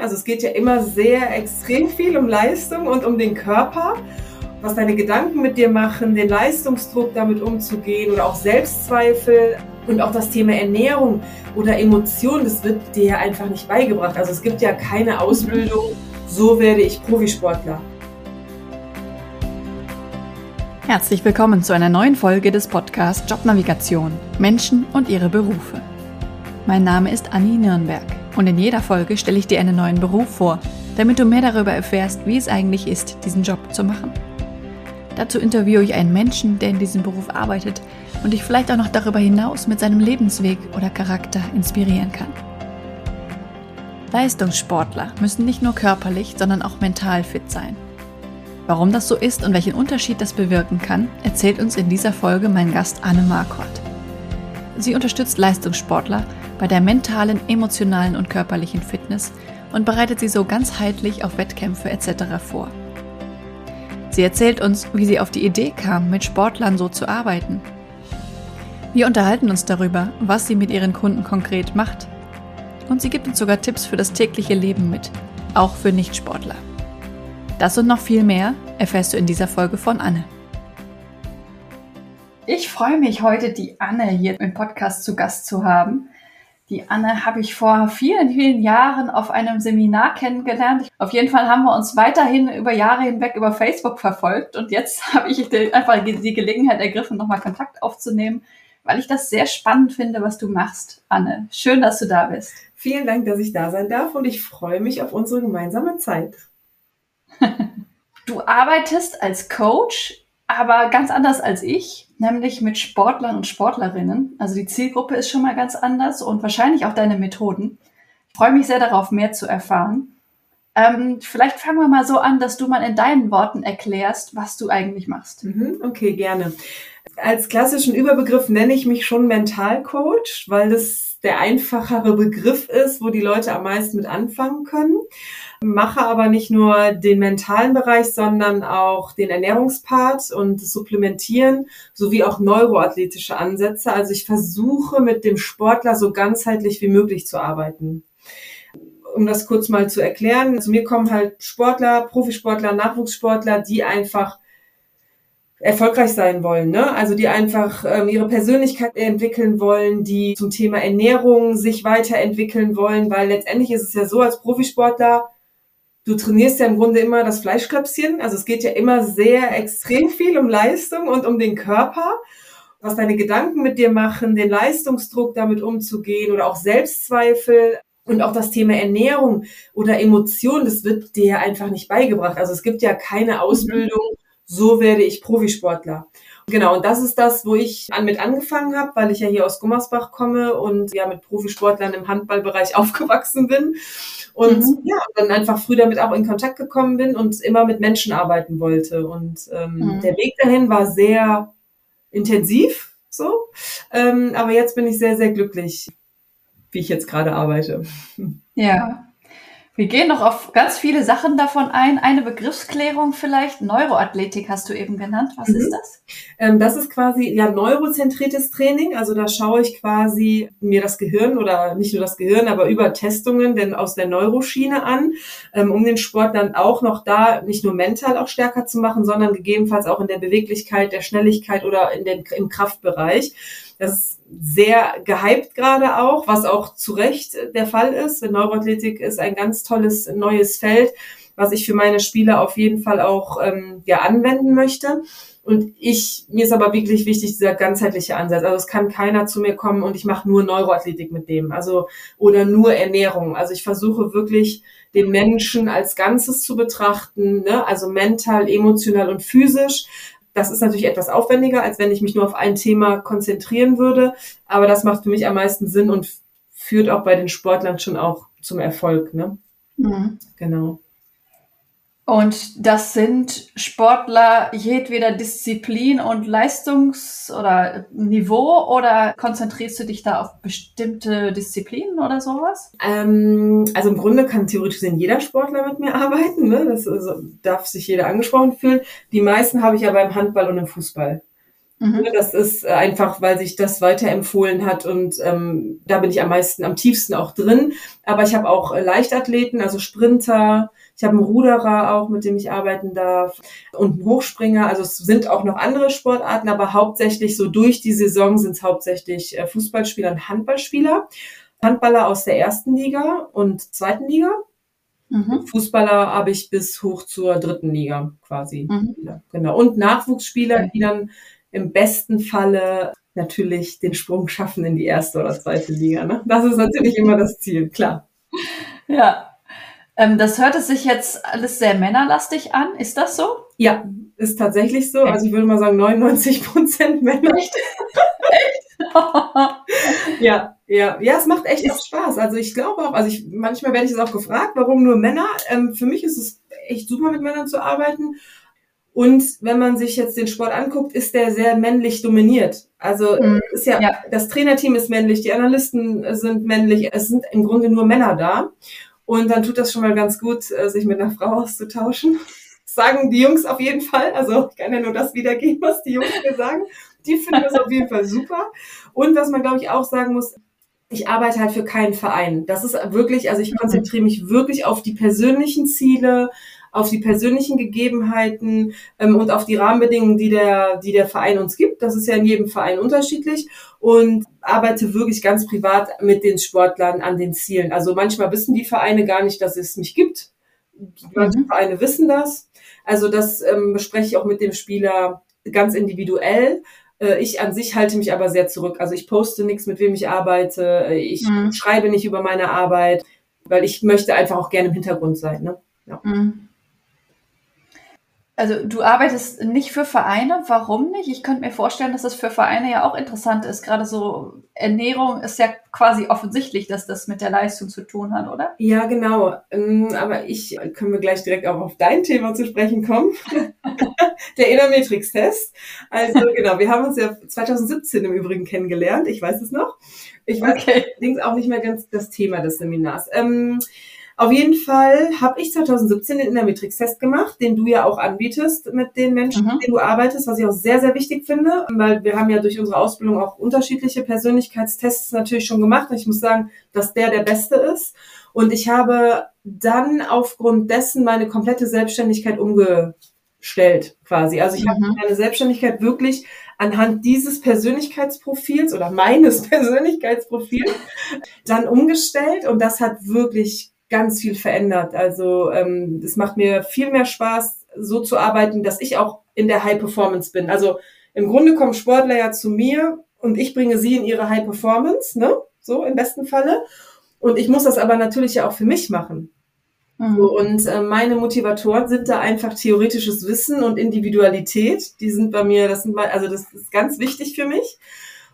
Also es geht ja immer sehr extrem viel um Leistung und um den Körper, was deine Gedanken mit dir machen, den Leistungsdruck damit umzugehen oder auch Selbstzweifel und auch das Thema Ernährung oder Emotionen, das wird dir ja einfach nicht beigebracht. Also es gibt ja keine Ausbildung, so werde ich Profisportler. Herzlich willkommen zu einer neuen Folge des Podcasts Jobnavigation Menschen und ihre Berufe. Mein Name ist Anni Nürnberg und in jeder Folge stelle ich dir einen neuen Beruf vor, damit du mehr darüber erfährst, wie es eigentlich ist, diesen Job zu machen. Dazu interviewe ich einen Menschen, der in diesem Beruf arbeitet und dich vielleicht auch noch darüber hinaus mit seinem Lebensweg oder Charakter inspirieren kann. Leistungssportler müssen nicht nur körperlich, sondern auch mental fit sein. Warum das so ist und welchen Unterschied das bewirken kann, erzählt uns in dieser Folge mein Gast Anne Marquardt. Sie unterstützt Leistungssportler bei der mentalen, emotionalen und körperlichen Fitness und bereitet sie so ganzheitlich auf Wettkämpfe etc. vor. Sie erzählt uns, wie sie auf die Idee kam, mit Sportlern so zu arbeiten. Wir unterhalten uns darüber, was sie mit ihren Kunden konkret macht. Und sie gibt uns sogar Tipps für das tägliche Leben mit, auch für Nichtsportler. Das und noch viel mehr erfährst du in dieser Folge von Anne. Ich freue mich heute, die Anne hier im Podcast zu Gast zu haben. Die Anne habe ich vor vielen, vielen Jahren auf einem Seminar kennengelernt. Auf jeden Fall haben wir uns weiterhin über Jahre hinweg über Facebook verfolgt und jetzt habe ich einfach die Gelegenheit ergriffen, nochmal Kontakt aufzunehmen, weil ich das sehr spannend finde, was du machst, Anne. Schön, dass du da bist. Vielen Dank, dass ich da sein darf und ich freue mich auf unsere gemeinsame Zeit. du arbeitest als Coach, aber ganz anders als ich nämlich mit Sportlern und Sportlerinnen. Also die Zielgruppe ist schon mal ganz anders und wahrscheinlich auch deine Methoden. Ich freue mich sehr darauf, mehr zu erfahren. Ähm, vielleicht fangen wir mal so an, dass du mal in deinen Worten erklärst, was du eigentlich machst. Mhm, okay, gerne. Als klassischen Überbegriff nenne ich mich schon Mentalcoach, weil das der einfachere Begriff ist, wo die Leute am meisten mit anfangen können mache aber nicht nur den mentalen Bereich, sondern auch den Ernährungspart und das Supplementieren sowie auch neuroathletische Ansätze. Also ich versuche mit dem Sportler so ganzheitlich wie möglich zu arbeiten. Um das kurz mal zu erklären, zu mir kommen halt Sportler, Profisportler, Nachwuchssportler, die einfach erfolgreich sein wollen, ne? Also die einfach ähm, ihre Persönlichkeit entwickeln wollen, die zum Thema Ernährung sich weiterentwickeln wollen, weil letztendlich ist es ja so als Profisportler, du trainierst ja im Grunde immer das Fleischklöpschen. Also es geht ja immer sehr extrem viel um Leistung und um den Körper, was deine Gedanken mit dir machen, den Leistungsdruck damit umzugehen oder auch Selbstzweifel. Und auch das Thema Ernährung oder Emotionen, das wird dir einfach nicht beigebracht. Also es gibt ja keine. Ausbildung, so werde ich Profisportler. Genau, und das ist das, wo ich an mit angefangen habe, weil ich ja hier aus Gummersbach komme und ja mit Profisportlern im Handballbereich aufgewachsen bin. Und mhm. ja, dann einfach früh damit auch in Kontakt gekommen bin und immer mit Menschen arbeiten wollte. Und ähm, mhm. der Weg dahin war sehr intensiv, so. Ähm, aber jetzt bin ich sehr, sehr glücklich, wie ich jetzt gerade arbeite. Ja, wir gehen noch auf ganz viele Sachen davon ein. Eine Begriffsklärung vielleicht. Neuroathletik hast du eben genannt. Was mhm. ist das? Ähm, das ist quasi ja neurozentriertes Training. Also da schaue ich quasi mir das Gehirn oder nicht nur das Gehirn, aber über Testungen denn aus der Neuroschiene an, ähm, um den Sport dann auch noch da nicht nur mental auch stärker zu machen, sondern gegebenenfalls auch in der Beweglichkeit, der Schnelligkeit oder in den, im Kraftbereich. Das ist sehr gehypt gerade auch, was auch zu Recht der Fall ist. Neuroathletik ist ein ganz tolles neues Feld, was ich für meine Spiele auf jeden Fall auch ähm, ja anwenden möchte. Und ich, mir ist aber wirklich wichtig, dieser ganzheitliche Ansatz. Also es kann keiner zu mir kommen und ich mache nur Neuroathletik mit dem, also oder nur Ernährung. Also ich versuche wirklich den Menschen als Ganzes zu betrachten, ne? also mental, emotional und physisch. Das ist natürlich etwas aufwendiger, als wenn ich mich nur auf ein Thema konzentrieren würde. Aber das macht für mich am meisten Sinn und führt auch bei den Sportlern schon auch zum Erfolg. Ne? Mhm. Genau. Und das sind Sportler jedweder Disziplin und Leistungs- oder Niveau oder konzentrierst du dich da auf bestimmte Disziplinen oder sowas? Ähm, also im Grunde kann theoretisch jeder Sportler mit mir arbeiten. Ne? Das also, darf sich jeder angesprochen fühlen. Die meisten habe ich aber im Handball und im Fußball. Mhm. Das ist einfach, weil sich das weiterempfohlen hat und ähm, da bin ich am meisten, am tiefsten auch drin. Aber ich habe auch Leichtathleten, also Sprinter, ich habe einen Ruderer auch, mit dem ich arbeiten darf und einen Hochspringer. Also es sind auch noch andere Sportarten, aber hauptsächlich so durch die Saison sind es hauptsächlich äh, Fußballspieler und Handballspieler. Handballer aus der ersten Liga und zweiten Liga. Mhm. Fußballer habe ich bis hoch zur dritten Liga quasi. Mhm. Ja, genau. Und Nachwuchsspieler, die dann im besten Falle natürlich den Sprung schaffen in die erste oder zweite Liga. Ne? Das ist natürlich immer das Ziel, klar. Ja. Ähm, das hört es sich jetzt alles sehr männerlastig an. Ist das so? Ja, ist tatsächlich so. Also ich würde mal sagen 99 Prozent Männer. Echt? ja, ja, ja, es macht echt auch Spaß. Also ich glaube auch, also ich manchmal werde ich es auch gefragt, warum nur Männer. Ähm, für mich ist es echt super, mit Männern zu arbeiten. Und wenn man sich jetzt den Sport anguckt, ist der sehr männlich dominiert. Also mhm. ist ja, ja, das Trainerteam ist männlich, die Analysten sind männlich, es sind im Grunde nur Männer da. Und dann tut das schon mal ganz gut, äh, sich mit einer Frau auszutauschen. Das sagen die Jungs auf jeden Fall. Also ich kann ja nur das wiedergeben, was die Jungs mir sagen. Die finden das auf jeden Fall super. Und was man, glaube ich, auch sagen muss, ich arbeite halt für keinen Verein. Das ist wirklich, also ich konzentriere mich wirklich auf die persönlichen Ziele, auf die persönlichen Gegebenheiten ähm, und auf die Rahmenbedingungen, die der, die der Verein uns gibt. Das ist ja in jedem Verein unterschiedlich und arbeite wirklich ganz privat mit den Sportlern an den Zielen. Also manchmal wissen die Vereine gar nicht, dass es mich gibt. Manche mhm. Vereine wissen das. Also das ähm, bespreche ich auch mit dem Spieler ganz individuell. Äh, ich an sich halte mich aber sehr zurück. Also ich poste nichts, mit wem ich arbeite. Ich mhm. schreibe nicht über meine Arbeit, weil ich möchte einfach auch gerne im Hintergrund sein. Ne? Ja. Mhm. Also du arbeitest nicht für Vereine, warum nicht? Ich könnte mir vorstellen, dass das für Vereine ja auch interessant ist. Gerade so Ernährung ist ja quasi offensichtlich, dass das mit der Leistung zu tun hat, oder? Ja, genau. Ähm, aber ich können wir gleich direkt auch auf dein Thema zu sprechen kommen. der Innermatrix-Test. Also genau, wir haben uns ja 2017 im Übrigen kennengelernt. Ich weiß es noch. Ich weiß okay. allerdings auch nicht mehr ganz das Thema des Seminars. Ähm, auf jeden Fall habe ich 2017 den Innermatrix-Test gemacht, den du ja auch anbietest mit den Menschen, mhm. mit denen du arbeitest, was ich auch sehr, sehr wichtig finde, weil wir haben ja durch unsere Ausbildung auch unterschiedliche Persönlichkeitstests natürlich schon gemacht. Und ich muss sagen, dass der der beste ist. Und ich habe dann aufgrund dessen meine komplette Selbstständigkeit umgestellt quasi. Also ich mhm. habe meine Selbstständigkeit wirklich anhand dieses Persönlichkeitsprofils oder meines Persönlichkeitsprofils dann umgestellt und das hat wirklich ganz viel verändert. Also ähm, es macht mir viel mehr Spaß, so zu arbeiten, dass ich auch in der High Performance bin. Also im Grunde kommen Sportler ja zu mir und ich bringe sie in ihre High Performance, ne? So im besten Falle. Und ich muss das aber natürlich ja auch für mich machen. Mhm. So, und äh, meine Motivatoren sind da einfach theoretisches Wissen und Individualität. Die sind bei mir, das sind mal, also das ist ganz wichtig für mich.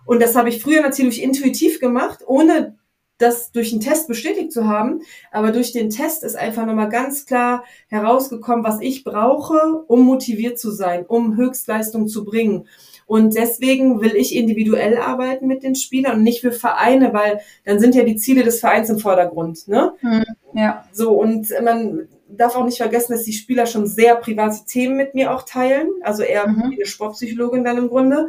Und das habe ich früher natürlich intuitiv gemacht, ohne das durch einen Test bestätigt zu haben, aber durch den Test ist einfach nochmal ganz klar herausgekommen, was ich brauche, um motiviert zu sein, um Höchstleistung zu bringen. Und deswegen will ich individuell arbeiten mit den Spielern und nicht für Vereine, weil dann sind ja die Ziele des Vereins im Vordergrund. Ne? Hm, ja. So, und man darf auch nicht vergessen, dass die Spieler schon sehr private Themen mit mir auch teilen, also eher mhm. eine Sportpsychologin dann im Grunde.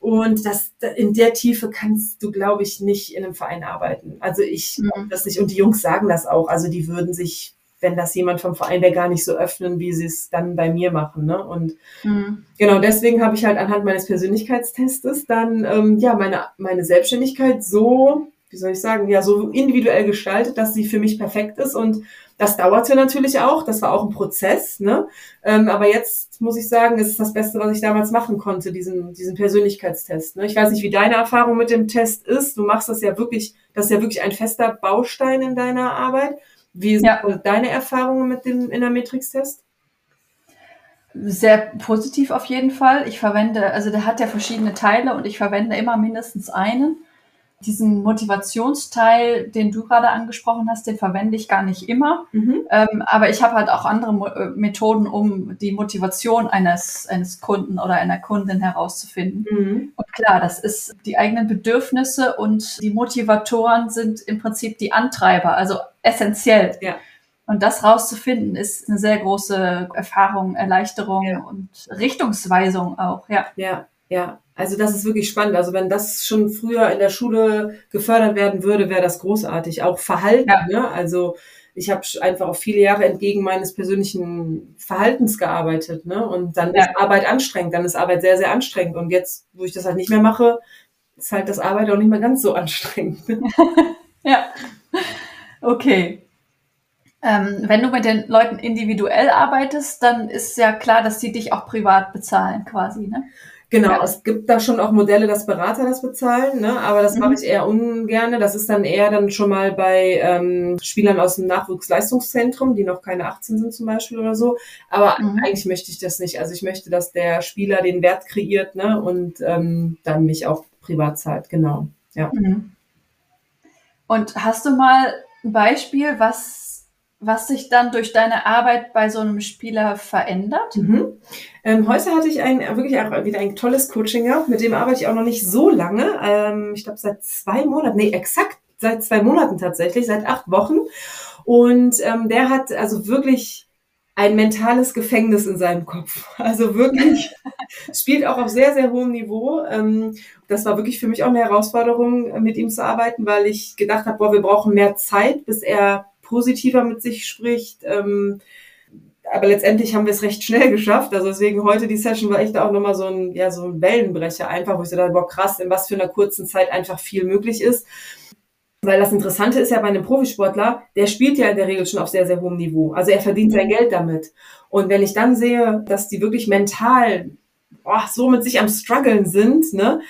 Und das, in der Tiefe kannst du, glaube ich, nicht in einem Verein arbeiten. Also ich mhm. das nicht. Und die Jungs sagen das auch. Also die würden sich, wenn das jemand vom Verein wäre, gar nicht so öffnen, wie sie es dann bei mir machen. Ne? Und mhm. genau deswegen habe ich halt anhand meines Persönlichkeitstestes dann ähm, ja meine, meine Selbstständigkeit so, wie soll ich sagen, ja, so individuell gestaltet, dass sie für mich perfekt ist und das dauerte natürlich auch, das war auch ein Prozess, ne? Ähm, aber jetzt muss ich sagen, ist es das Beste, was ich damals machen konnte, diesen, diesen Persönlichkeitstest. Ne? Ich weiß nicht, wie deine Erfahrung mit dem Test ist. Du machst das ja wirklich, das ist ja wirklich ein fester Baustein in deiner Arbeit. Wie sind ja. deine Erfahrungen mit dem Innermatrix-Test? Sehr positiv auf jeden Fall. Ich verwende, also der hat ja verschiedene Teile und ich verwende immer mindestens einen. Diesen Motivationsteil, den du gerade angesprochen hast, den verwende ich gar nicht immer. Mhm. Ähm, aber ich habe halt auch andere Mo äh, Methoden, um die Motivation eines, eines Kunden oder einer Kundin herauszufinden. Mhm. Und klar, das ist die eigenen Bedürfnisse und die Motivatoren sind im Prinzip die Antreiber, also essentiell. Ja. Und das rauszufinden, ist eine sehr große Erfahrung, Erleichterung ja. und Richtungsweisung auch, ja. Ja, ja. Also das ist wirklich spannend. Also wenn das schon früher in der Schule gefördert werden würde, wäre das großartig. Auch Verhalten. Ja. Ne? Also ich habe einfach auch viele Jahre entgegen meines persönlichen Verhaltens gearbeitet. Ne? Und dann ja. ist Arbeit anstrengend. Dann ist Arbeit sehr, sehr anstrengend. Und jetzt, wo ich das halt nicht mehr mache, ist halt das Arbeit auch nicht mehr ganz so anstrengend. ja. Okay. Ähm, wenn du mit den Leuten individuell arbeitest, dann ist ja klar, dass sie dich auch privat bezahlen, quasi, ne? Genau, ja. es gibt da schon auch Modelle, dass Berater das bezahlen, ne? aber das mhm. mache ich eher ungerne. Das ist dann eher dann schon mal bei ähm, Spielern aus dem Nachwuchsleistungszentrum, die noch keine 18 sind zum Beispiel oder so. Aber mhm. eigentlich möchte ich das nicht. Also ich möchte, dass der Spieler den Wert kreiert ne? und ähm, dann mich auch privat zahlt, genau. Ja. Mhm. Und hast du mal ein Beispiel, was was sich dann durch deine Arbeit bei so einem Spieler verändert? Mhm. Ähm, heute hatte ich ein, wirklich auch wieder ein tolles Coaching gehabt, mit dem arbeite ich auch noch nicht so lange. Ähm, ich glaube seit zwei Monaten, nee, exakt seit zwei Monaten tatsächlich, seit acht Wochen. Und ähm, der hat also wirklich ein mentales Gefängnis in seinem Kopf. Also wirklich spielt auch auf sehr, sehr hohem Niveau. Ähm, das war wirklich für mich auch eine Herausforderung, mit ihm zu arbeiten, weil ich gedacht habe, boah, wir brauchen mehr Zeit, bis er positiver mit sich spricht. Ähm, aber letztendlich haben wir es recht schnell geschafft. Also deswegen heute die Session war echt auch nochmal so ein, ja, so ein Wellenbrecher einfach, wo ich so dachte, boah, krass, in was für einer kurzen Zeit einfach viel möglich ist. Weil das Interessante ist ja bei einem Profisportler, der spielt ja in der Regel schon auf sehr, sehr hohem Niveau. Also er verdient sein Geld damit. Und wenn ich dann sehe, dass die wirklich mental boah, so mit sich am struggeln sind, ne,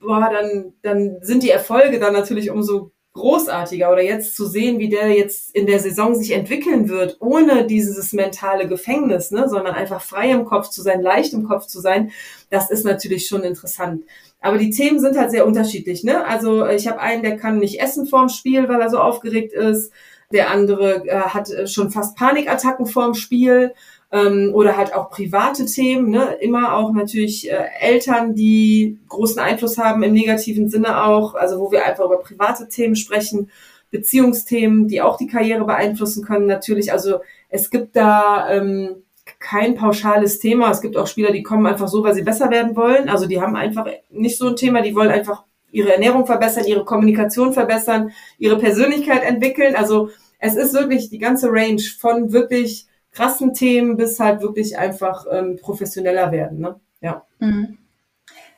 boah, dann, dann sind die Erfolge dann natürlich umso großartiger oder jetzt zu sehen, wie der jetzt in der Saison sich entwickeln wird, ohne dieses mentale Gefängnis, ne, sondern einfach frei im Kopf zu sein, leicht im Kopf zu sein, das ist natürlich schon interessant. Aber die Themen sind halt sehr unterschiedlich. Ne? Also ich habe einen, der kann nicht essen vorm Spiel, weil er so aufgeregt ist. Der andere äh, hat äh, schon fast Panikattacken vorm Spiel ähm, oder halt auch private Themen, ne? immer auch natürlich äh, Eltern, die großen Einfluss haben im negativen Sinne auch, also wo wir einfach über private Themen sprechen, Beziehungsthemen, die auch die Karriere beeinflussen können natürlich. Also es gibt da ähm, kein pauschales Thema. Es gibt auch Spieler, die kommen einfach so, weil sie besser werden wollen. Also die haben einfach nicht so ein Thema, die wollen einfach ihre Ernährung verbessern, ihre Kommunikation verbessern, ihre Persönlichkeit entwickeln. Also es ist wirklich die ganze Range von wirklich krassen Themen bis halt wirklich einfach ähm, professioneller werden. Ne? Ja. Mhm.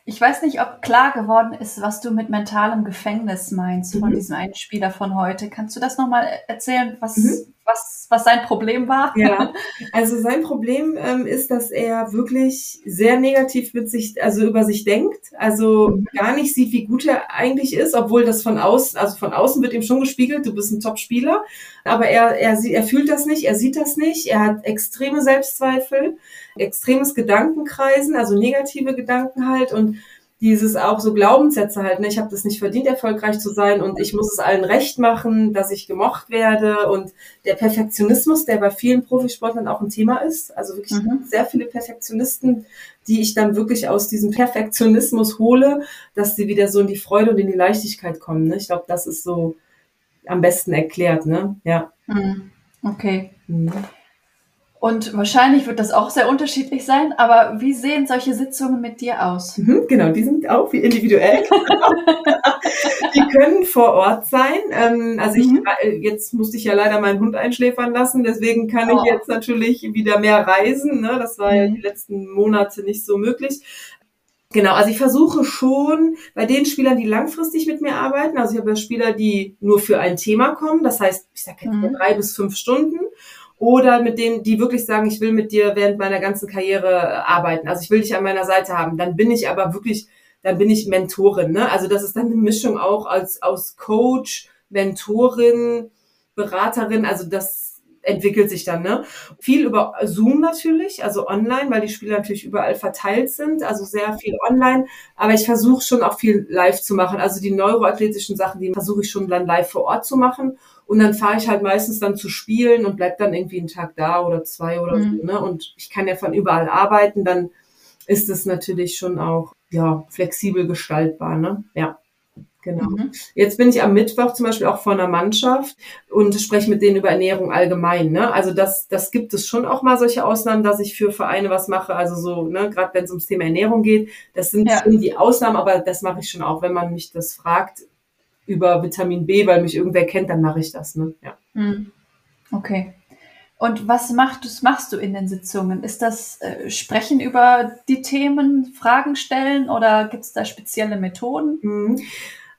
Ich weiß nicht, ob klar geworden ist, was du mit mentalem Gefängnis meinst von mhm. diesem einen Spieler von heute. Kannst du das nochmal erzählen, was, mhm. Was, was sein Problem war? Ja, also sein Problem ähm, ist, dass er wirklich sehr negativ mit sich, also über sich denkt, also gar nicht sieht, wie gut er eigentlich ist, obwohl das von außen, also von außen wird ihm schon gespiegelt, du bist ein Top-Spieler, aber er, er, er fühlt das nicht, er sieht das nicht, er hat extreme Selbstzweifel extremes Gedankenkreisen, also negative Gedanken halt. Und dieses auch so Glaubenssätze halt, ne, ich habe das nicht verdient, erfolgreich zu sein und ich muss es allen recht machen, dass ich gemocht werde und der Perfektionismus, der bei vielen Profisportlern auch ein Thema ist, also wirklich mhm. sehr viele Perfektionisten, die ich dann wirklich aus diesem Perfektionismus hole, dass sie wieder so in die Freude und in die Leichtigkeit kommen. Ne? Ich glaube, das ist so am besten erklärt, ne? Ja. Mhm. Okay. Mhm. Und wahrscheinlich wird das auch sehr unterschiedlich sein, aber wie sehen solche Sitzungen mit dir aus? Mhm, genau, die sind auch wie individuell. die können vor Ort sein. Ähm, also ich, mhm. Äh, jetzt musste ich ja leider meinen Hund einschläfern lassen, deswegen kann oh. ich jetzt natürlich wieder mehr reisen. Ne? Das war ja mhm. die letzten Monate nicht so möglich. Genau, also ich versuche schon bei den Spielern, die langfristig mit mir arbeiten, also ich habe ja Spieler, die nur für ein Thema kommen, das heißt, ich sage jetzt mhm. drei bis fünf Stunden oder mit denen, die wirklich sagen, ich will mit dir während meiner ganzen Karriere arbeiten. Also ich will dich an meiner Seite haben. Dann bin ich aber wirklich, dann bin ich Mentorin. Ne? Also das ist dann eine Mischung auch als aus Coach, Mentorin, Beraterin. Also das entwickelt sich dann. Ne? Viel über Zoom natürlich, also online, weil die Spiele natürlich überall verteilt sind. Also sehr viel online. Aber ich versuche schon auch viel live zu machen. Also die neuroathletischen Sachen, die versuche ich schon dann live vor Ort zu machen. Und dann fahre ich halt meistens dann zu spielen und bleib dann irgendwie einen Tag da oder zwei oder mhm. so. Ne? Und ich kann ja von überall arbeiten, dann ist es natürlich schon auch ja, flexibel gestaltbar. Ne? Ja. Genau. Mhm. Jetzt bin ich am Mittwoch zum Beispiel auch vor einer Mannschaft und spreche mit denen über Ernährung allgemein. Ne? Also das, das gibt es schon auch mal solche Ausnahmen, dass ich für Vereine was mache. Also so, ne, gerade wenn es ums Thema Ernährung geht, das sind ja. schon die Ausnahmen, aber das mache ich schon auch, wenn man mich das fragt über Vitamin B, weil mich irgendwer kennt, dann mache ich das. Ne? Ja. Mhm. Okay. Und was machst, machst du in den Sitzungen? Ist das äh, Sprechen über die Themen, Fragen stellen oder gibt es da spezielle Methoden? Mhm.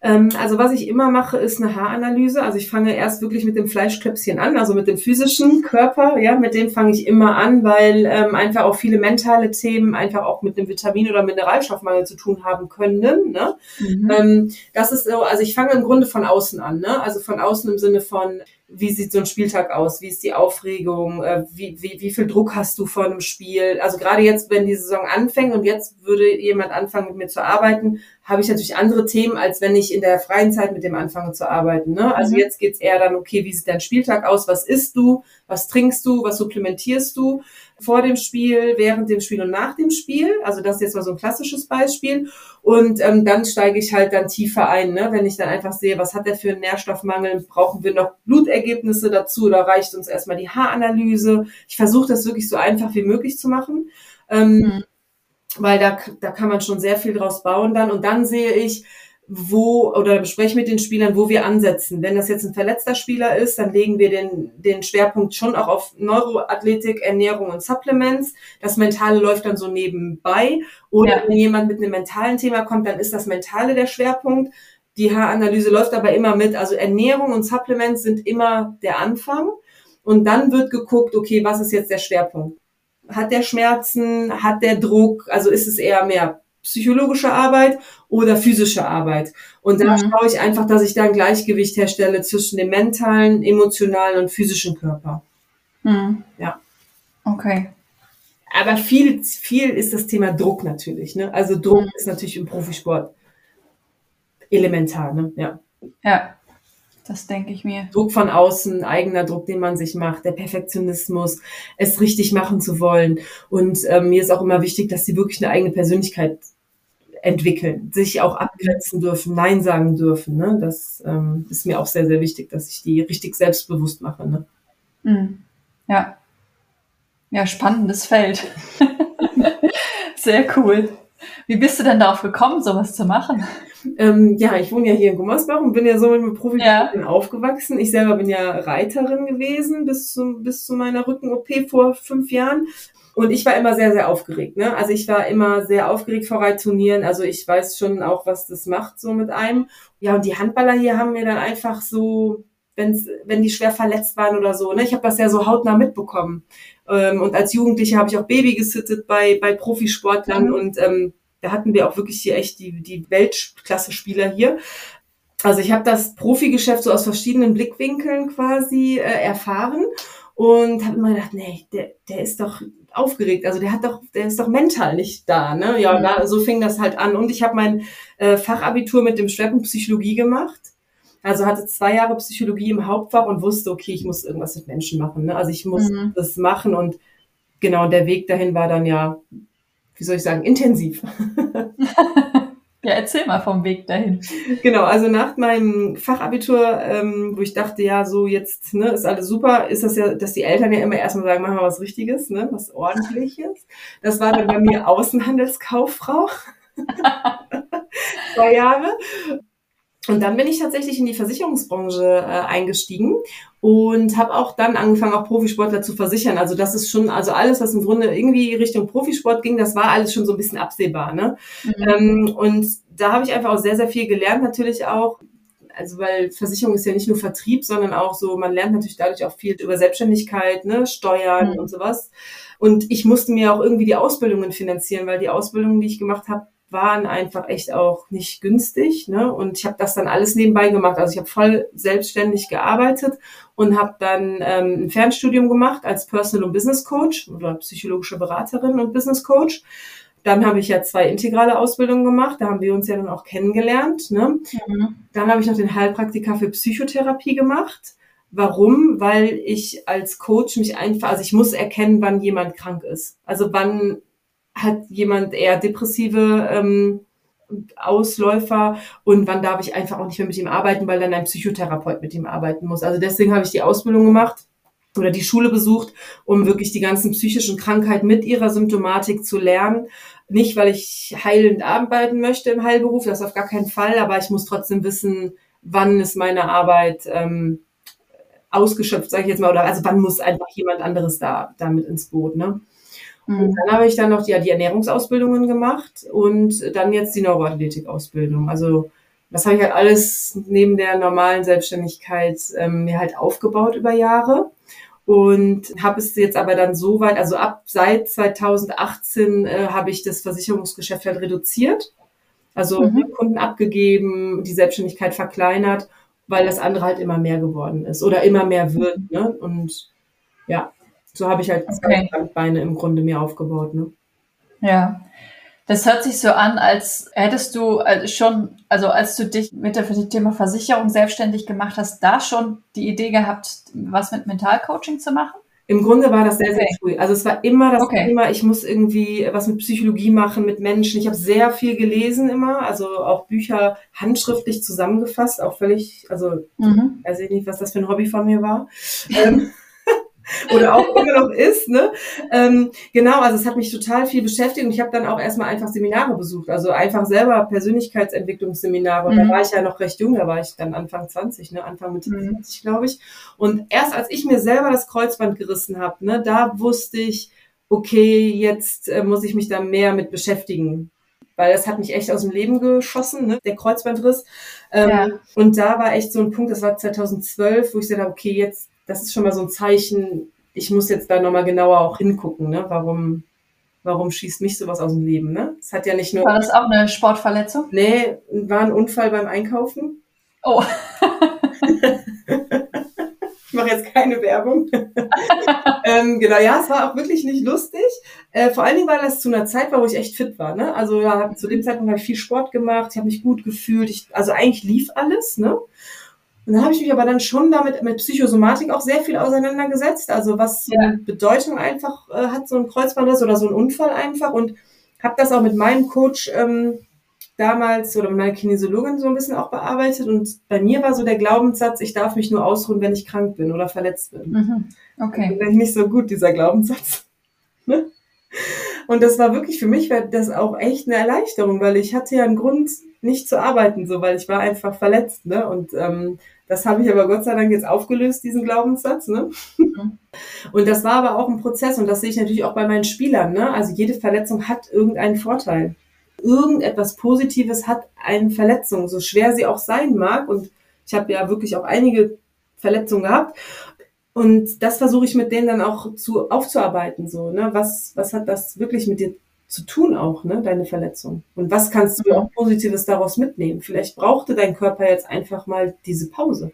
Ähm, also was ich immer mache, ist eine Haaranalyse. Also ich fange erst wirklich mit dem Fleischklöpfchen an, also mit dem physischen Körper. Ja, mit dem fange ich immer an, weil ähm, einfach auch viele mentale Themen einfach auch mit dem Vitamin- oder Mineralstoffmangel zu tun haben können. Ne? Mhm. Ähm, das ist so, also ich fange im Grunde von außen an. Ne? Also von außen im Sinne von wie sieht so ein Spieltag aus? Wie ist die Aufregung? Äh, wie, wie, wie viel Druck hast du vor einem Spiel? Also gerade jetzt, wenn die Saison anfängt und jetzt würde jemand anfangen, mit mir zu arbeiten, habe ich natürlich andere Themen, als wenn ich in der freien Zeit mit dem anfange zu arbeiten. Ne? Also mhm. jetzt geht's eher dann, okay, wie sieht dein Spieltag aus? Was isst du? Was trinkst du? Was supplementierst du? Vor dem Spiel, während dem Spiel und nach dem Spiel. Also das ist jetzt mal so ein klassisches Beispiel. Und ähm, dann steige ich halt dann tiefer ein, ne? wenn ich dann einfach sehe, was hat er für einen Nährstoffmangel, brauchen wir noch Blutergebnisse dazu oder reicht uns erstmal die Haaranalyse. Ich versuche das wirklich so einfach wie möglich zu machen. Ähm, mhm. Weil da, da kann man schon sehr viel draus bauen dann. Und dann sehe ich, wo oder bespreche mit den Spielern, wo wir ansetzen. Wenn das jetzt ein verletzter Spieler ist, dann legen wir den, den Schwerpunkt schon auch auf Neuroathletik, Ernährung und Supplements. Das Mentale läuft dann so nebenbei. Oder ja. wenn jemand mit einem mentalen Thema kommt, dann ist das Mentale der Schwerpunkt. Die Haaranalyse läuft aber immer mit. Also Ernährung und Supplements sind immer der Anfang. Und dann wird geguckt, okay, was ist jetzt der Schwerpunkt? Hat der Schmerzen? Hat der Druck? Also ist es eher mehr psychologische Arbeit oder physische Arbeit. Und da mhm. schaue ich einfach, dass ich da ein Gleichgewicht herstelle zwischen dem mentalen, emotionalen und physischen Körper. Mhm. Ja. Okay. Aber viel, viel ist das Thema Druck natürlich. Ne? Also Druck mhm. ist natürlich im Profisport elementar. Ne? Ja. Ja. Das denke ich mir. Druck von außen, eigener Druck, den man sich macht, der Perfektionismus, es richtig machen zu wollen. Und ähm, mir ist auch immer wichtig, dass sie wirklich eine eigene Persönlichkeit entwickeln, sich auch abgrenzen dürfen, Nein sagen dürfen. Ne? Das ähm, ist mir auch sehr, sehr wichtig, dass ich die richtig selbstbewusst mache. Ne? Mhm. Ja. Ja, spannendes Feld. sehr cool. Wie bist du denn darauf gekommen, sowas zu machen? Ähm, ja, ich wohne ja hier in Gummersbach und bin ja somit mit Profi ja. aufgewachsen. Ich selber bin ja Reiterin gewesen bis zu, bis zu meiner Rücken-OP vor fünf Jahren. Und ich war immer sehr, sehr aufgeregt. Ne? Also ich war immer sehr aufgeregt vor Reitturnieren. Also ich weiß schon auch, was das macht so mit einem. Ja, und die Handballer hier haben mir dann einfach so, wenn's, wenn die schwer verletzt waren oder so, ne? ich habe das ja so hautnah mitbekommen. Ähm, und als Jugendliche habe ich auch Baby gesittet bei, bei Profisportlern mhm. und ähm, da hatten wir auch wirklich hier echt die, die Weltklasse-Spieler hier. Also ich habe das Profigeschäft so aus verschiedenen Blickwinkeln quasi äh, erfahren und habe immer gedacht, nee, der, der ist doch aufgeregt. Also der hat doch, der ist doch mental nicht da. Ne? Ja, mhm. da, so fing das halt an. Und ich habe mein äh, Fachabitur mit dem Schwerpunkt Psychologie gemacht. Also hatte zwei Jahre Psychologie im Hauptfach und wusste, okay, ich muss irgendwas mit Menschen machen. Ne? Also ich muss mhm. das machen und genau der Weg dahin war dann ja, wie soll ich sagen, intensiv. Ja, erzähl mal vom Weg dahin. Genau, also nach meinem Fachabitur, ähm, wo ich dachte, ja, so jetzt ne, ist alles super, ist das ja, dass die Eltern ja immer erstmal sagen, machen wir was Richtiges, ne, was Ordentliches. Das war dann bei mir Außenhandelskauffrau. Zwei Jahre. Und dann bin ich tatsächlich in die Versicherungsbranche äh, eingestiegen und habe auch dann angefangen, auch Profisportler zu versichern. Also das ist schon, also alles, was im Grunde irgendwie Richtung Profisport ging, das war alles schon so ein bisschen absehbar. Ne? Mhm. Ähm, und da habe ich einfach auch sehr, sehr viel gelernt, natürlich auch. Also weil Versicherung ist ja nicht nur Vertrieb, sondern auch so, man lernt natürlich dadurch auch viel über Selbstständigkeit, ne, Steuern mhm. und sowas. Und ich musste mir auch irgendwie die Ausbildungen finanzieren, weil die Ausbildungen, die ich gemacht habe, waren einfach echt auch nicht günstig. Ne? Und ich habe das dann alles nebenbei gemacht. Also ich habe voll selbstständig gearbeitet und habe dann ähm, ein Fernstudium gemacht als Personal und Business Coach oder psychologische Beraterin und Business Coach. Dann habe ich ja zwei integrale Ausbildungen gemacht. Da haben wir uns ja dann auch kennengelernt. Ne? Mhm. Dann habe ich noch den Heilpraktiker für Psychotherapie gemacht. Warum? Weil ich als Coach mich einfach, also ich muss erkennen, wann jemand krank ist. Also wann hat jemand eher depressive ähm, Ausläufer und wann darf ich einfach auch nicht mehr mit ihm arbeiten, weil dann ein Psychotherapeut mit ihm arbeiten muss. Also deswegen habe ich die Ausbildung gemacht oder die Schule besucht, um wirklich die ganzen psychischen Krankheiten mit ihrer Symptomatik zu lernen. Nicht, weil ich heilend arbeiten möchte im Heilberuf, das auf gar keinen Fall, aber ich muss trotzdem wissen, wann ist meine Arbeit ähm, ausgeschöpft, sage ich jetzt mal, oder also wann muss einfach jemand anderes da, da mit ins Boot, ne? Mhm. Und dann habe ich dann noch die, die Ernährungsausbildungen gemacht und dann jetzt die Neuroathletik-Ausbildung. Also das habe ich halt alles neben der normalen Selbstständigkeit ähm, mir halt aufgebaut über Jahre und habe es jetzt aber dann so weit, also ab seit 2018 äh, habe ich das Versicherungsgeschäft halt reduziert, also mhm. Kunden abgegeben, die Selbstständigkeit verkleinert, weil das andere halt immer mehr geworden ist oder immer mehr wird. Ne? Und ja, so habe ich halt okay. zwei Beine im Grunde mir aufgebaut. Ne? Ja. Das hört sich so an, als hättest du äh, schon, also als du dich mit dem Thema Versicherung selbstständig gemacht hast, da schon die Idee gehabt, was mit Mentalcoaching zu machen? Im Grunde war das sehr, sehr früh. Also es war immer das okay. Thema, ich muss irgendwie was mit Psychologie machen, mit Menschen. Ich habe sehr viel gelesen immer, also auch Bücher handschriftlich zusammengefasst, auch völlig, also mhm. weiß ich nicht, was das für ein Hobby von mir war. Ähm, oder auch immer noch ist. Ne? Ähm, genau, also es hat mich total viel beschäftigt und ich habe dann auch erstmal einfach Seminare besucht, also einfach selber Persönlichkeitsentwicklungsseminare. Mhm. da war ich ja noch recht jung, da war ich dann Anfang 20, ne? Anfang Mitte mhm. 20, glaube ich. Und erst als ich mir selber das Kreuzband gerissen habe, ne, da wusste ich, okay, jetzt äh, muss ich mich da mehr mit beschäftigen weil das hat mich echt aus dem Leben geschossen, ne? der Kreuzbandriss. Ähm, ja. Und da war echt so ein Punkt, das war 2012, wo ich gesagt habe, okay, jetzt das ist schon mal so ein Zeichen, ich muss jetzt da nochmal genauer auch hingucken, ne? Warum, warum schießt mich sowas aus dem Leben, ne? Es hat ja nicht nur. War das auch eine Sportverletzung? Nee, war ein Unfall beim Einkaufen. Oh. ich mache jetzt keine Werbung. ähm, genau, ja, es war auch wirklich nicht lustig. Äh, vor allen Dingen, weil das zu einer Zeit war, wo ich echt fit war. Ne? Also ja, zu dem Zeitpunkt habe ich viel Sport gemacht, ich habe mich gut gefühlt. Ich, also eigentlich lief alles. Ne? Und dann habe ich mich aber dann schon damit mit Psychosomatik auch sehr viel auseinandergesetzt, also was so eine Bedeutung einfach äh, hat, so ein Kreuzbandriss oder so ein Unfall einfach und habe das auch mit meinem Coach ähm, damals oder mit meiner Kinesiologin so ein bisschen auch bearbeitet und bei mir war so der Glaubenssatz, ich darf mich nur ausruhen, wenn ich krank bin oder verletzt bin. Mhm. Okay. Also nicht so gut, dieser Glaubenssatz. Ne? Und das war wirklich für mich war das auch echt eine Erleichterung, weil ich hatte ja einen Grund, nicht zu arbeiten, so weil ich war einfach verletzt, ne? Und ähm, das habe ich aber Gott sei Dank jetzt aufgelöst, diesen Glaubenssatz. Ne? Mhm. Und das war aber auch ein Prozess und das sehe ich natürlich auch bei meinen Spielern. Ne? Also jede Verletzung hat irgendeinen Vorteil. Irgendetwas Positives hat eine Verletzung, so schwer sie auch sein mag. Und ich habe ja wirklich auch einige Verletzungen gehabt. Und das versuche ich mit denen dann auch zu aufzuarbeiten. So, ne? was, was hat das wirklich mit dir zu tun auch, ne, deine Verletzung. Und was kannst du auch Positives daraus mitnehmen? Vielleicht brauchte dein Körper jetzt einfach mal diese Pause,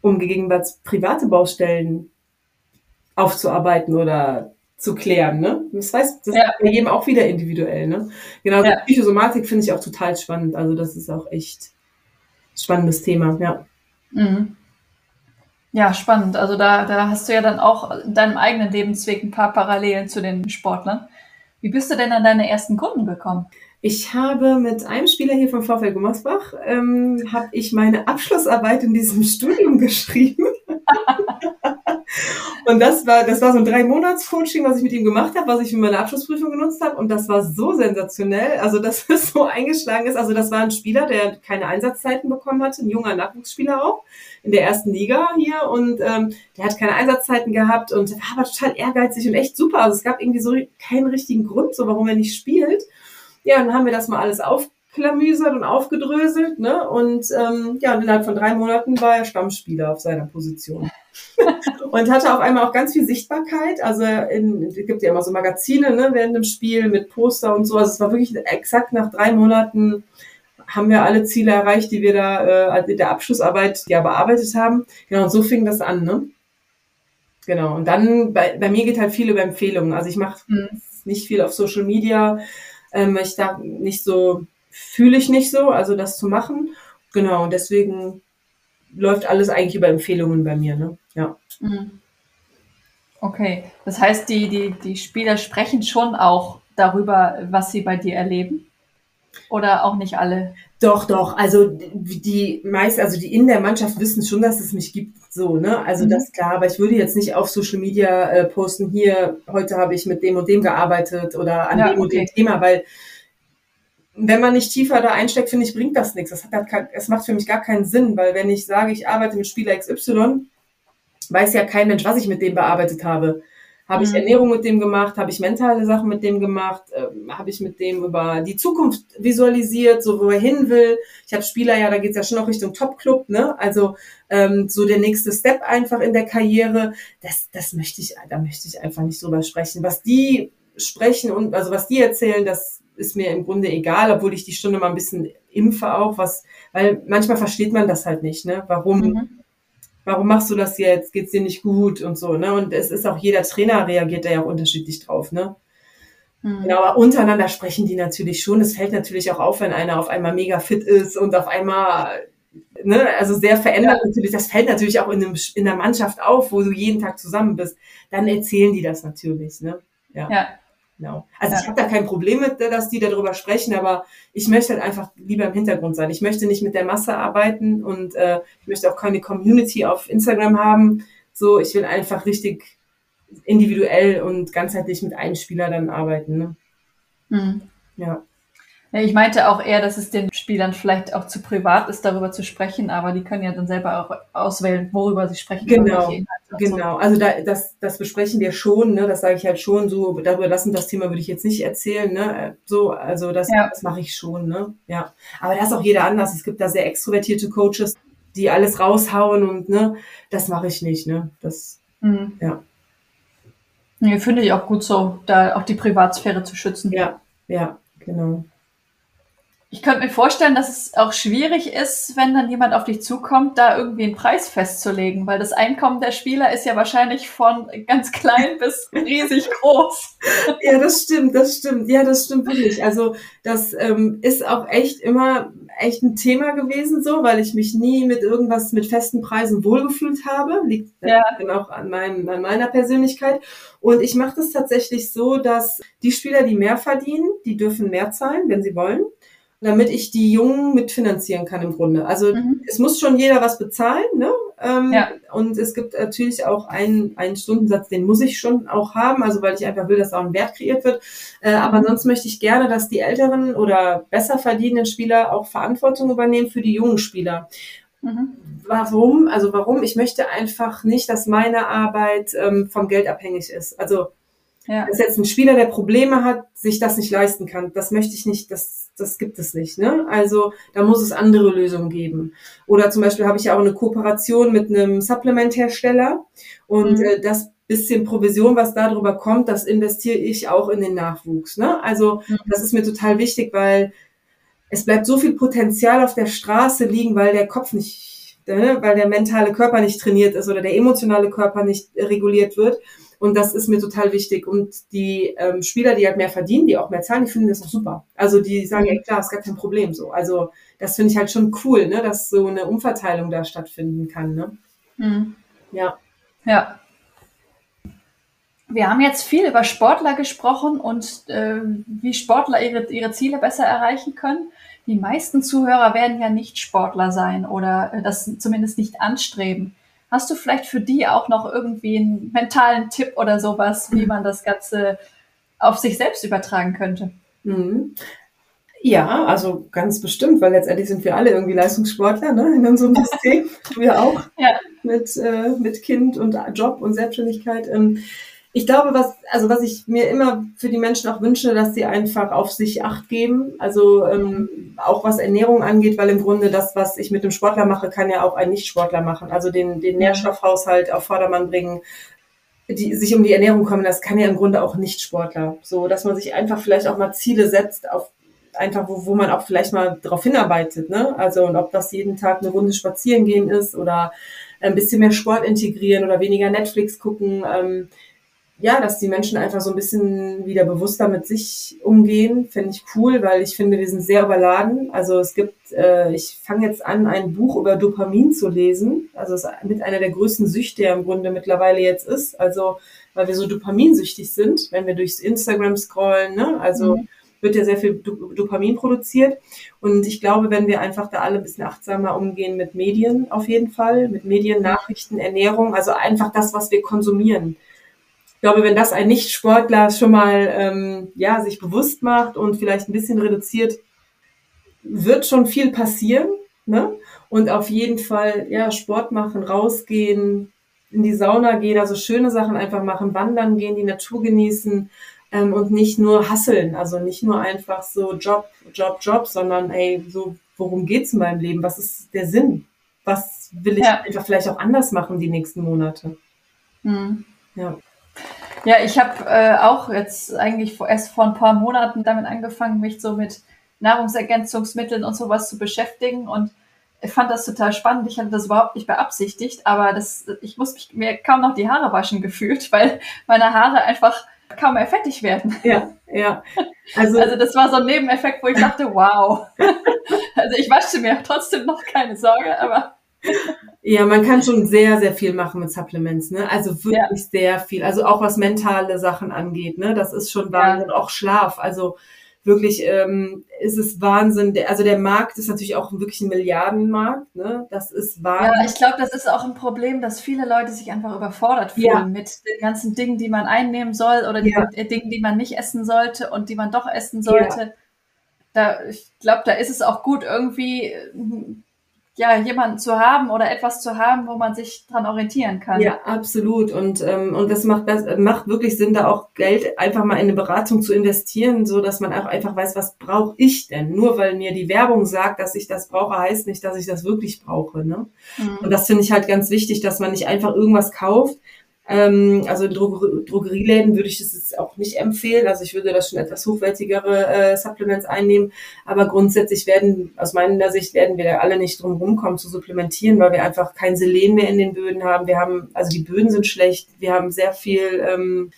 um gegebenenfalls private Baustellen aufzuarbeiten oder zu klären, ne? Das weiß, das ja. ist bei jedem auch wieder individuell, ne? Genau, ja. Psychosomatik finde ich auch total spannend. Also das ist auch echt spannendes Thema, ja. Mhm. Ja, spannend. Also da, da hast du ja dann auch in deinem eigenen Lebensweg ein paar Parallelen zu den Sportlern. Wie bist du denn an deine ersten Kunden gekommen? Ich habe mit einem Spieler hier vom VfL Gummersbach, ähm, habe ich meine Abschlussarbeit in diesem Studium geschrieben. und das war, das war so ein drei Monats Coaching, was ich mit ihm gemacht habe, was ich für meine Abschlussprüfung genutzt habe. Und das war so sensationell, also dass es so eingeschlagen ist. Also das war ein Spieler, der keine Einsatzzeiten bekommen hatte, ein junger Nachwuchsspieler auch in der ersten Liga hier und ähm, der hat keine Einsatzzeiten gehabt und war aber total ehrgeizig und echt super. Also es gab irgendwie so keinen richtigen Grund, so warum er nicht spielt. Ja, dann haben wir das mal alles aufklamüsert und aufgedröselt, ne? Und ähm, ja, und innerhalb von drei Monaten war er Stammspieler auf seiner Position. und hatte auf einmal auch ganz viel Sichtbarkeit. Also in, es gibt ja immer so Magazine ne, während dem Spiel mit Poster und so. Also es war wirklich exakt nach drei Monaten haben wir alle Ziele erreicht, die wir da äh, in der Abschlussarbeit ja bearbeitet haben. Genau, und so fing das an, ne? Genau. Und dann, bei, bei mir geht halt viel über Empfehlungen. Also ich mache mhm. nicht viel auf Social Media. Ähm, ich da nicht so, fühle ich nicht so, also das zu machen. Genau, und deswegen läuft alles eigentlich über Empfehlungen bei mir, ne? Ja. Mhm. Okay. Das heißt, die, die, die Spieler sprechen schon auch darüber, was sie bei dir erleben? Oder auch nicht alle? Doch, doch. Also die meist, also die in der Mannschaft wissen schon, dass es mich gibt. So, ne? Also mhm. das ist klar, aber ich würde jetzt nicht auf Social Media äh, posten, hier, heute habe ich mit dem und dem gearbeitet oder an ja, dem okay. und dem Thema, weil wenn man nicht tiefer da einsteckt, finde ich, bringt das nichts. Das, hat halt, es macht für mich gar keinen Sinn, weil wenn ich sage, ich arbeite mit Spieler XY, weiß ja kein Mensch, was ich mit dem bearbeitet habe. Habe ich mhm. Ernährung mit dem gemacht? Habe ich mentale Sachen mit dem gemacht? Ähm, habe ich mit dem über die Zukunft visualisiert, so wo er hin will? Ich habe Spieler, ja, da geht's ja schon noch Richtung Top-Club, ne? Also ähm, so der nächste Step einfach in der Karriere. Das, das möchte ich, da möchte ich einfach nicht drüber sprechen. Was die sprechen und also was die erzählen, das ist mir im Grunde egal, obwohl ich die Stunde mal ein bisschen impfe auch, was, weil manchmal versteht man das halt nicht, ne? Warum, mhm. warum machst du das jetzt? Geht's dir nicht gut und so, ne? Und es ist auch jeder Trainer reagiert da ja auch unterschiedlich drauf, ne? Mhm. Genau, aber untereinander sprechen die natürlich schon. Es fällt natürlich auch auf, wenn einer auf einmal mega fit ist und auf einmal, ne, also sehr verändert ja. natürlich. Das fällt natürlich auch in, einem, in der Mannschaft auf, wo du jeden Tag zusammen bist. Dann erzählen die das natürlich, ne? Ja. ja. Genau. Also ja. ich habe da kein Problem mit, dass die darüber sprechen, aber ich möchte halt einfach lieber im Hintergrund sein. Ich möchte nicht mit der Masse arbeiten und äh, ich möchte auch keine Community auf Instagram haben. So, ich will einfach richtig individuell und ganzheitlich mit einem Spieler dann arbeiten. Ne? Mhm. Ja. Ich meinte auch eher, dass es den Spielern vielleicht auch zu privat ist, darüber zu sprechen, aber die können ja dann selber auch auswählen, worüber sie sprechen. Genau, genau. Also da, das, das besprechen wir schon, ne? das sage ich halt schon so, darüber lassen das Thema würde ich jetzt nicht erzählen, ne? so, also das, ja. das mache ich schon, ne? ja. Aber da ist auch jeder anders. Es gibt da sehr extrovertierte Coaches, die alles raushauen und ne, das mache ich nicht, ne, das, mhm. ja. Nee, finde ich auch gut so, da auch die Privatsphäre zu schützen. Ja, ja, genau. Ich könnte mir vorstellen, dass es auch schwierig ist, wenn dann jemand auf dich zukommt, da irgendwie einen Preis festzulegen, weil das Einkommen der Spieler ist ja wahrscheinlich von ganz klein bis riesig groß. Ja, das stimmt, das stimmt. Ja, das stimmt wirklich. Also das ähm, ist auch echt immer echt ein Thema gewesen, so, weil ich mich nie mit irgendwas mit festen Preisen wohlgefühlt habe. Liegt ja. dann auch an, meinem, an meiner Persönlichkeit. Und ich mache das tatsächlich so, dass die Spieler, die mehr verdienen, die dürfen mehr zahlen, wenn sie wollen damit ich die Jungen mitfinanzieren kann im Grunde. Also mhm. es muss schon jeder was bezahlen, ne? Ähm, ja. Und es gibt natürlich auch einen, einen Stundensatz, den muss ich schon auch haben, also weil ich einfach will, dass auch ein Wert kreiert wird. Äh, aber mhm. sonst möchte ich gerne, dass die älteren oder besser verdienenden Spieler auch Verantwortung übernehmen für die jungen Spieler. Mhm. Warum? Also warum? Ich möchte einfach nicht, dass meine Arbeit ähm, vom Geld abhängig ist. Also ja. dass jetzt ein Spieler, der Probleme hat, sich das nicht leisten kann. Das möchte ich nicht, das das gibt es nicht. Ne? Also da muss es andere Lösungen geben. Oder zum Beispiel habe ich ja auch eine Kooperation mit einem Supplementhersteller und mhm. äh, das bisschen Provision, was darüber kommt, das investiere ich auch in den Nachwuchs. Ne? Also mhm. das ist mir total wichtig, weil es bleibt so viel Potenzial auf der Straße liegen, weil der Kopf nicht, ne? weil der mentale Körper nicht trainiert ist oder der emotionale Körper nicht reguliert wird. Und das ist mir total wichtig. Und die ähm, Spieler, die halt mehr verdienen, die auch mehr zahlen, die finden das auch super. Also die sagen, ja klar, ist gar kein Problem so. Also das finde ich halt schon cool, ne, dass so eine Umverteilung da stattfinden kann. Ne? Mhm. Ja. Ja. Wir haben jetzt viel über Sportler gesprochen und äh, wie Sportler ihre, ihre Ziele besser erreichen können. Die meisten Zuhörer werden ja nicht Sportler sein oder äh, das zumindest nicht anstreben. Hast du vielleicht für die auch noch irgendwie einen mentalen Tipp oder sowas, wie man das Ganze auf sich selbst übertragen könnte? Mhm. Ja, also ganz bestimmt, weil letztendlich sind wir alle irgendwie Leistungssportler ne, in unserem System. wir auch ja. mit, äh, mit Kind und Job und Selbstständigkeit. Ähm, ich glaube, was, also was ich mir immer für die Menschen auch wünsche, dass sie einfach auf sich Acht geben. Also ähm, auch was Ernährung angeht, weil im Grunde das, was ich mit dem Sportler mache, kann ja auch ein Nicht-Sportler machen. Also den, den Nährstoffhaushalt auf Vordermann bringen, die, sich um die Ernährung kommen, das kann ja im Grunde auch Nicht-Sportler. So, dass man sich einfach vielleicht auch mal Ziele setzt, auf einfach, wo, wo man auch vielleicht mal darauf hinarbeitet. Ne? Also und ob das jeden Tag eine Runde spazieren gehen ist oder ein bisschen mehr Sport integrieren oder weniger Netflix gucken. Ähm, ja, dass die Menschen einfach so ein bisschen wieder bewusster mit sich umgehen, finde ich cool, weil ich finde, wir sind sehr überladen. Also es gibt, äh, ich fange jetzt an, ein Buch über Dopamin zu lesen. Also es ist mit einer der größten Süchte ja im Grunde mittlerweile jetzt ist. Also weil wir so dopaminsüchtig sind, wenn wir durchs Instagram scrollen. Ne? Also mhm. wird ja sehr viel Dopamin produziert. Und ich glaube, wenn wir einfach da alle ein bisschen achtsamer umgehen mit Medien auf jeden Fall, mit Medien, Nachrichten, Ernährung, also einfach das, was wir konsumieren. Ich glaube, wenn das ein Nicht-Sportler schon mal ähm, ja, sich bewusst macht und vielleicht ein bisschen reduziert, wird schon viel passieren. Ne? Und auf jeden Fall ja, Sport machen, rausgehen, in die Sauna gehen, also schöne Sachen einfach machen, wandern gehen, die Natur genießen ähm, und nicht nur hasseln, also nicht nur einfach so Job, Job, Job, sondern ey, so worum geht's in meinem Leben? Was ist der Sinn? Was will ich ja. einfach vielleicht auch anders machen die nächsten Monate? Mhm. Ja. Ja, ich habe äh, auch jetzt eigentlich vor, erst vor ein paar Monaten damit angefangen, mich so mit Nahrungsergänzungsmitteln und sowas zu beschäftigen und ich fand das total spannend. Ich hatte das überhaupt nicht beabsichtigt, aber das, ich muss mich, mir kaum noch die Haare waschen gefühlt, weil meine Haare einfach kaum mehr fettig werden. Ja, ja. Also, also das war so ein Nebeneffekt, wo ich dachte, wow. Also ich wasche mir trotzdem noch keine Sorge, aber ja, man kann schon sehr, sehr viel machen mit Supplements, ne? Also wirklich ja. sehr viel. Also auch was mentale Sachen angeht, ne? Das ist schon Wahnsinn. Ja. Auch Schlaf. Also wirklich ähm, ist es Wahnsinn. Also der Markt ist natürlich auch wirklich ein Milliardenmarkt. Ne? Das ist Wahnsinn. Ja, ich glaube, das ist auch ein Problem, dass viele Leute sich einfach überfordert fühlen ja. mit den ganzen Dingen, die man einnehmen soll oder die ja. Dingen, die man nicht essen sollte und die man doch essen sollte. Da, ich glaube, da ist es auch gut, irgendwie ja, jemanden zu haben oder etwas zu haben, wo man sich dran orientieren kann. Ja, absolut. Und, ähm, und das macht, das macht wirklich Sinn, da auch Geld einfach mal in eine Beratung zu investieren, so dass man auch einfach weiß, was brauche ich denn? Nur weil mir die Werbung sagt, dass ich das brauche, heißt nicht, dass ich das wirklich brauche. Ne? Mhm. Und das finde ich halt ganz wichtig, dass man nicht einfach irgendwas kauft, ähm, also in Droger Drogerieläden würde ich das jetzt auch nicht empfehlen. Also ich würde das schon etwas hochwertigere äh, Supplements einnehmen. Aber grundsätzlich werden, aus meiner Sicht, werden wir da alle nicht drum rumkommen zu supplementieren, weil wir einfach kein Selen mehr in den Böden haben. Wir haben, also die Böden sind schlecht. Wir haben sehr viel ähm,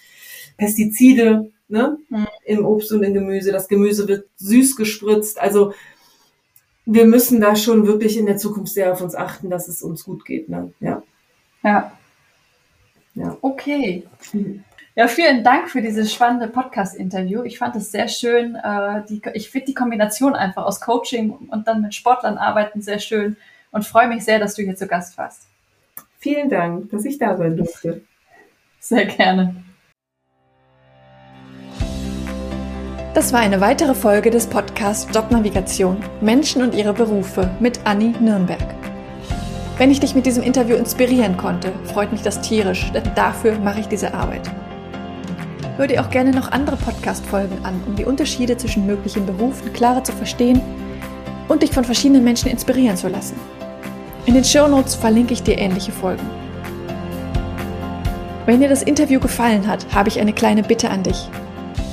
Pestizide ne? Mhm. im Obst und im Gemüse. Das Gemüse wird süß gespritzt. Also wir müssen da schon wirklich in der Zukunft sehr auf uns achten, dass es uns gut geht. Ne? Ja. Ja. Ja. Okay. Ja, vielen Dank für dieses spannende Podcast-Interview. Ich fand es sehr schön. Äh, die, ich finde die Kombination einfach aus Coaching und dann mit Sportlern arbeiten sehr schön und freue mich sehr, dass du hier zu Gast warst. Vielen Dank, dass ich da sein durfte. Sehr gerne. Das war eine weitere Folge des Podcasts Jobnavigation Menschen und ihre Berufe mit Anni Nürnberg. Wenn ich dich mit diesem Interview inspirieren konnte, freut mich das tierisch, denn dafür mache ich diese Arbeit. Hör dir auch gerne noch andere Podcast-Folgen an, um die Unterschiede zwischen möglichen Berufen klarer zu verstehen und dich von verschiedenen Menschen inspirieren zu lassen. In den Show Notes verlinke ich dir ähnliche Folgen. Wenn dir das Interview gefallen hat, habe ich eine kleine Bitte an dich.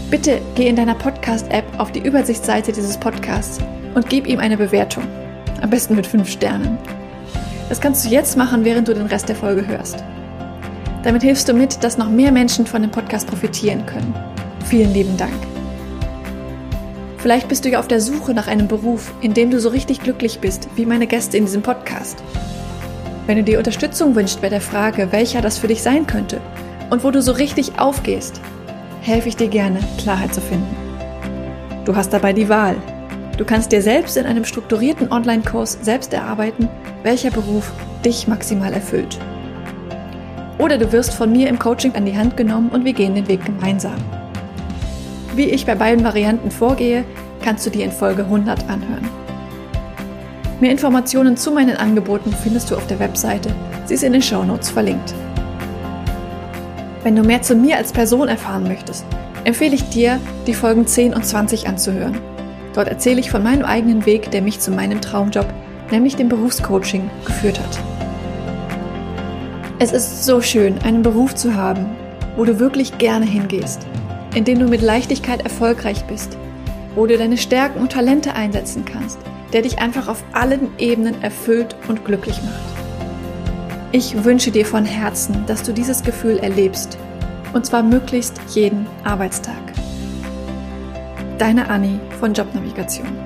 Bitte geh in deiner Podcast-App auf die Übersichtsseite dieses Podcasts und gib ihm eine Bewertung. Am besten mit 5 Sternen. Das kannst du jetzt machen, während du den Rest der Folge hörst. Damit hilfst du mit, dass noch mehr Menschen von dem Podcast profitieren können. Vielen lieben Dank. Vielleicht bist du ja auf der Suche nach einem Beruf, in dem du so richtig glücklich bist, wie meine Gäste in diesem Podcast. Wenn du dir Unterstützung wünschst bei der Frage, welcher das für dich sein könnte und wo du so richtig aufgehst, helfe ich dir gerne, Klarheit zu finden. Du hast dabei die Wahl. Du kannst dir selbst in einem strukturierten Online-Kurs selbst erarbeiten, welcher Beruf dich maximal erfüllt. Oder du wirst von mir im Coaching an die Hand genommen und wir gehen den Weg gemeinsam. Wie ich bei beiden Varianten vorgehe, kannst du dir in Folge 100 anhören. Mehr Informationen zu meinen Angeboten findest du auf der Webseite. Sie ist in den Show Notes verlinkt. Wenn du mehr zu mir als Person erfahren möchtest, empfehle ich dir, die Folgen 10 und 20 anzuhören. Dort erzähle ich von meinem eigenen Weg, der mich zu meinem Traumjob nämlich dem Berufscoaching, geführt hat. Es ist so schön, einen Beruf zu haben, wo du wirklich gerne hingehst, in dem du mit Leichtigkeit erfolgreich bist, wo du deine Stärken und Talente einsetzen kannst, der dich einfach auf allen Ebenen erfüllt und glücklich macht. Ich wünsche dir von Herzen, dass du dieses Gefühl erlebst, und zwar möglichst jeden Arbeitstag. Deine Anni von Jobnavigation.